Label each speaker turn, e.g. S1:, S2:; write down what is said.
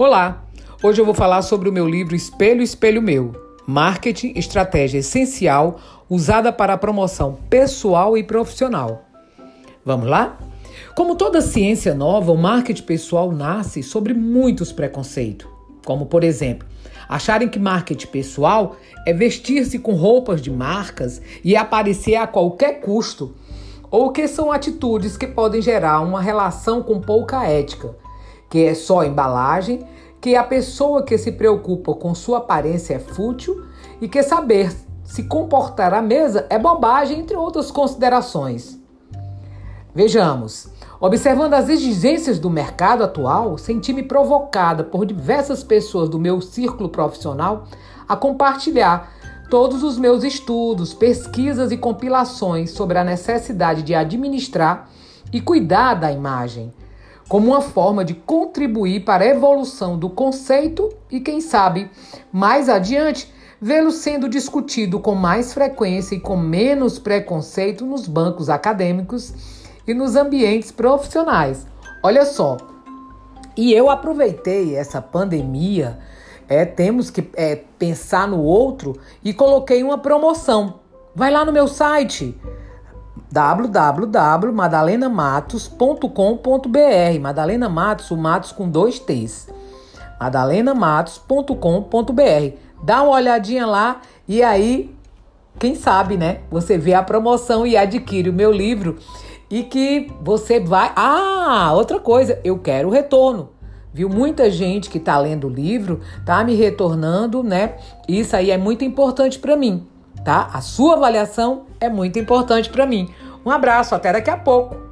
S1: Olá! Hoje eu vou falar sobre o meu livro Espelho, Espelho Meu Marketing Estratégia Essencial usada para a promoção pessoal e profissional. Vamos lá? Como toda ciência nova, o marketing pessoal nasce sobre muitos preconceitos, como por exemplo, acharem que marketing pessoal é vestir-se com roupas de marcas e aparecer a qualquer custo, ou que são atitudes que podem gerar uma relação com pouca ética que é só embalagem, que a pessoa que se preocupa com sua aparência é fútil e que saber se comportar à mesa é bobagem, entre outras considerações. Vejamos. Observando as exigências do mercado atual, senti-me provocada por diversas pessoas do meu círculo profissional a compartilhar todos os meus estudos, pesquisas e compilações sobre a necessidade de administrar e cuidar da imagem, como uma forma de contribuir para a evolução do conceito e, quem sabe, mais adiante, vê-lo sendo discutido com mais frequência e com menos preconceito nos bancos acadêmicos e nos ambientes profissionais. Olha só, e eu aproveitei essa pandemia, é, temos que é, pensar no outro e coloquei uma promoção. Vai lá no meu site www.madalenamatos.com.br Madalena Matos, o Matos com dois T's. madalenamatos.com.br Dá uma olhadinha lá e aí, quem sabe, né? Você vê a promoção e adquire o meu livro e que você vai. Ah, outra coisa, eu quero o retorno. Viu? Muita gente que tá lendo o livro tá me retornando, né? Isso aí é muito importante para mim tá? A sua avaliação é muito importante para mim. Um abraço, até daqui a pouco.